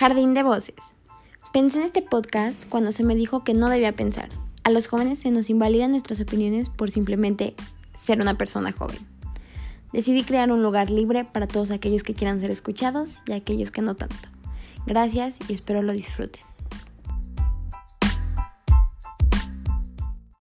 Jardín de voces. Pensé en este podcast cuando se me dijo que no debía pensar. A los jóvenes se nos invalidan nuestras opiniones por simplemente ser una persona joven. Decidí crear un lugar libre para todos aquellos que quieran ser escuchados y aquellos que no tanto. Gracias y espero lo disfruten.